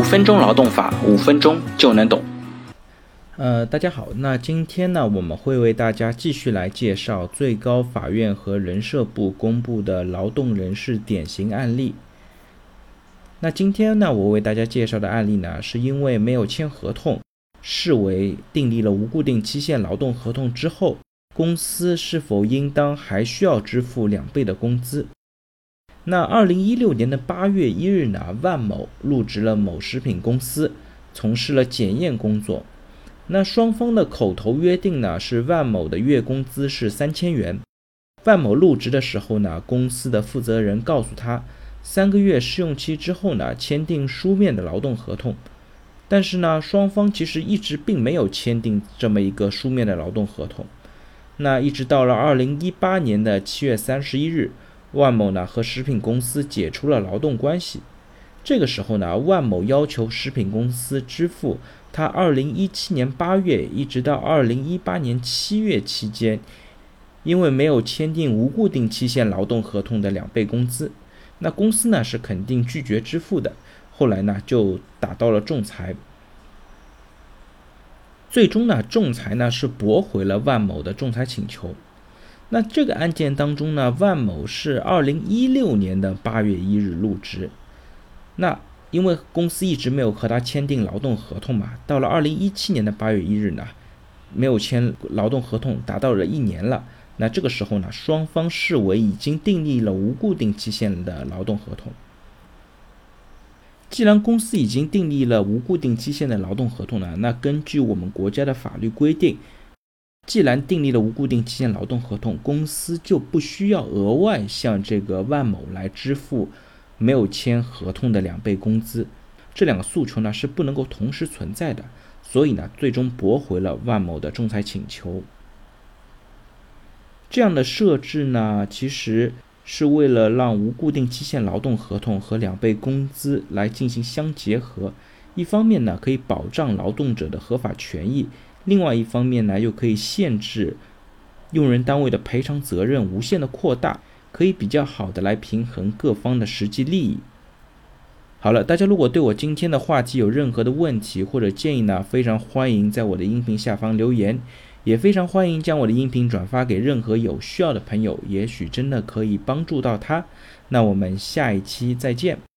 五分钟劳动法，五分钟就能懂。呃，大家好，那今天呢，我们会为大家继续来介绍最高法院和人社部公布的劳动人事典型案例。那今天呢，我为大家介绍的案例呢，是因为没有签合同，视为订立了无固定期限劳动合同之后，公司是否应当还需要支付两倍的工资？那二零一六年的八月一日呢，万某入职了某食品公司，从事了检验工作。那双方的口头约定呢，是万某的月工资是三千元。万某入职的时候呢，公司的负责人告诉他。三个月试用期之后呢，签订书面的劳动合同。但是呢，双方其实一直并没有签订这么一个书面的劳动合同。那一直到了二零一八年的七月三十一日，万某呢和食品公司解除了劳动关系。这个时候呢，万某要求食品公司支付他二零一七年八月一直到二零一八年七月期间，因为没有签订无固定期限劳动合同的两倍工资。那公司呢是肯定拒绝支付的，后来呢就打到了仲裁，最终呢仲裁呢是驳回了万某的仲裁请求。那这个案件当中呢，万某是二零一六年的八月一日入职，那因为公司一直没有和他签订劳动合同嘛，到了二零一七年的八月一日呢，没有签劳动合同，达到了一年了。那这个时候呢，双方视为已经订立了无固定期限的劳动合同。既然公司已经订立了无固定期限的劳动合同呢，那根据我们国家的法律规定，既然订立了无固定期限劳动合同，公司就不需要额外向这个万某来支付没有签合同的两倍工资。这两个诉求呢是不能够同时存在的，所以呢，最终驳回了万某的仲裁请求。这样的设置呢，其实是为了让无固定期限劳动合同和两倍工资来进行相结合。一方面呢，可以保障劳动者的合法权益；另外一方面呢，又可以限制用人单位的赔偿责任无限的扩大，可以比较好的来平衡各方的实际利益。好了，大家如果对我今天的话题有任何的问题或者建议呢，非常欢迎在我的音频下方留言。也非常欢迎将我的音频转发给任何有需要的朋友，也许真的可以帮助到他。那我们下一期再见。